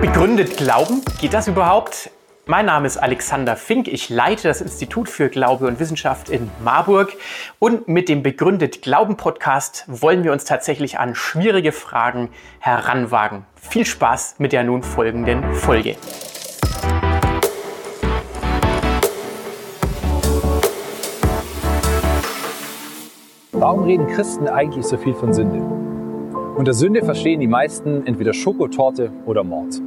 Begründet Glauben? Geht das überhaupt? Mein Name ist Alexander Fink. Ich leite das Institut für Glaube und Wissenschaft in Marburg. Und mit dem Begründet Glauben Podcast wollen wir uns tatsächlich an schwierige Fragen heranwagen. Viel Spaß mit der nun folgenden Folge. Warum reden Christen eigentlich so viel von Sünde? Unter Sünde verstehen die meisten entweder Schokotorte oder Mord.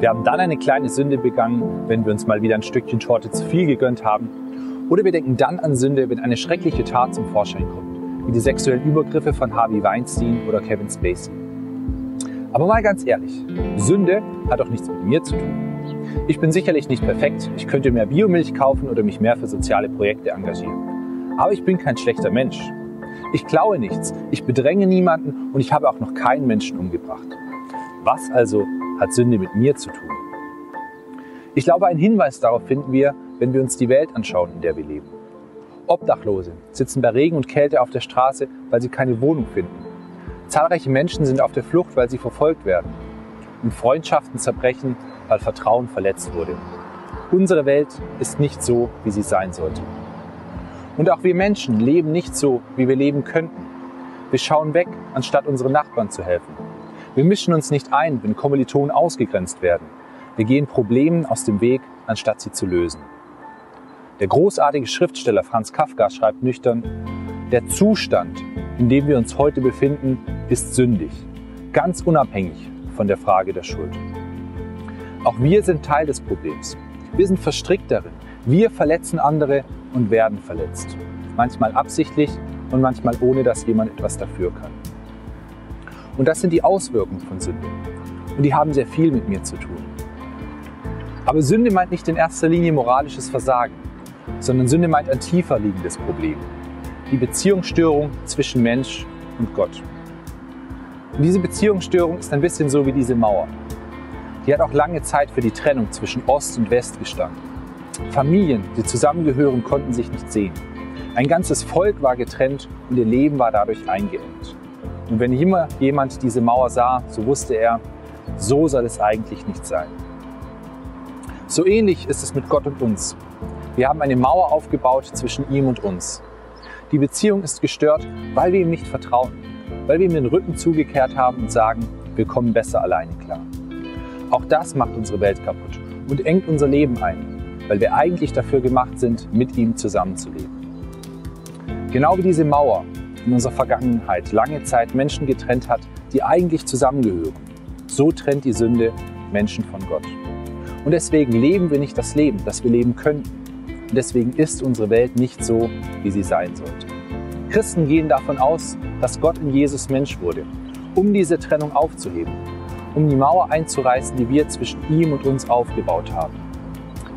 Wir haben dann eine kleine Sünde begangen, wenn wir uns mal wieder ein Stückchen Torte zu viel gegönnt haben. Oder wir denken dann an Sünde, wenn eine schreckliche Tat zum Vorschein kommt, wie die sexuellen Übergriffe von Harvey Weinstein oder Kevin Spacey. Aber mal ganz ehrlich, Sünde hat doch nichts mit mir zu tun. Ich bin sicherlich nicht perfekt, ich könnte mehr Biomilch kaufen oder mich mehr für soziale Projekte engagieren. Aber ich bin kein schlechter Mensch. Ich klaue nichts, ich bedränge niemanden und ich habe auch noch keinen Menschen umgebracht. Was also hat Sünde mit mir zu tun? Ich glaube, einen Hinweis darauf finden wir, wenn wir uns die Welt anschauen, in der wir leben. Obdachlose sitzen bei Regen und Kälte auf der Straße, weil sie keine Wohnung finden. Zahlreiche Menschen sind auf der Flucht, weil sie verfolgt werden. Und Freundschaften zerbrechen, weil Vertrauen verletzt wurde. Unsere Welt ist nicht so, wie sie sein sollte. Und auch wir Menschen leben nicht so, wie wir leben könnten. Wir schauen weg, anstatt unseren Nachbarn zu helfen. Wir mischen uns nicht ein, wenn Kommilitonen ausgegrenzt werden. Wir gehen Problemen aus dem Weg, anstatt sie zu lösen. Der großartige Schriftsteller Franz Kafka schreibt nüchtern, der Zustand, in dem wir uns heute befinden, ist sündig, ganz unabhängig von der Frage der Schuld. Auch wir sind Teil des Problems. Wir sind verstrickt darin. Wir verletzen andere und werden verletzt. Manchmal absichtlich und manchmal ohne, dass jemand etwas dafür kann. Und das sind die Auswirkungen von Sünde. Und die haben sehr viel mit mir zu tun. Aber Sünde meint nicht in erster Linie moralisches Versagen, sondern Sünde meint ein tiefer liegendes Problem. Die Beziehungsstörung zwischen Mensch und Gott. Und diese Beziehungsstörung ist ein bisschen so wie diese Mauer. Die hat auch lange Zeit für die Trennung zwischen Ost und West gestanden. Familien, die zusammengehören, konnten sich nicht sehen. Ein ganzes Volk war getrennt und ihr Leben war dadurch eingeengt. Und wenn immer jemand diese Mauer sah, so wusste er, so soll es eigentlich nicht sein. So ähnlich ist es mit Gott und uns. Wir haben eine Mauer aufgebaut zwischen ihm und uns. Die Beziehung ist gestört, weil wir ihm nicht vertrauen, weil wir ihm den Rücken zugekehrt haben und sagen, wir kommen besser alleine klar. Auch das macht unsere Welt kaputt und engt unser Leben ein weil wir eigentlich dafür gemacht sind, mit ihm zusammenzuleben. Genau wie diese Mauer in unserer Vergangenheit lange Zeit Menschen getrennt hat, die eigentlich zusammengehören. So trennt die Sünde Menschen von Gott. Und deswegen leben wir nicht das Leben, das wir leben könnten. Und deswegen ist unsere Welt nicht so, wie sie sein sollte. Christen gehen davon aus, dass Gott in Jesus Mensch wurde, um diese Trennung aufzuheben, um die Mauer einzureißen, die wir zwischen ihm und uns aufgebaut haben.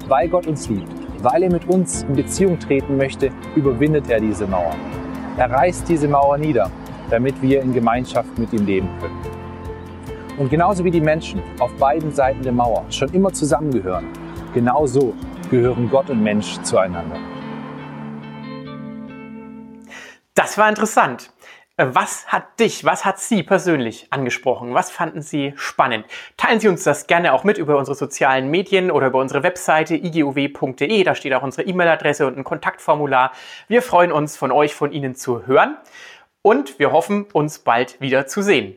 Weil Gott uns liebt, weil er mit uns in Beziehung treten möchte, überwindet er diese Mauer. Er reißt diese Mauer nieder, damit wir in Gemeinschaft mit ihm leben können. Und genauso wie die Menschen auf beiden Seiten der Mauer schon immer zusammengehören, genauso gehören Gott und Mensch zueinander. Das war interessant. Äh, was hat dich, was hat Sie persönlich angesprochen? Was fanden Sie spannend? Teilen Sie uns das gerne auch mit über unsere sozialen Medien oder über unsere Webseite iguw.de. Da steht auch unsere E-Mail-Adresse und ein Kontaktformular. Wir freuen uns, von euch, von Ihnen zu hören und wir hoffen, uns bald wieder zu sehen.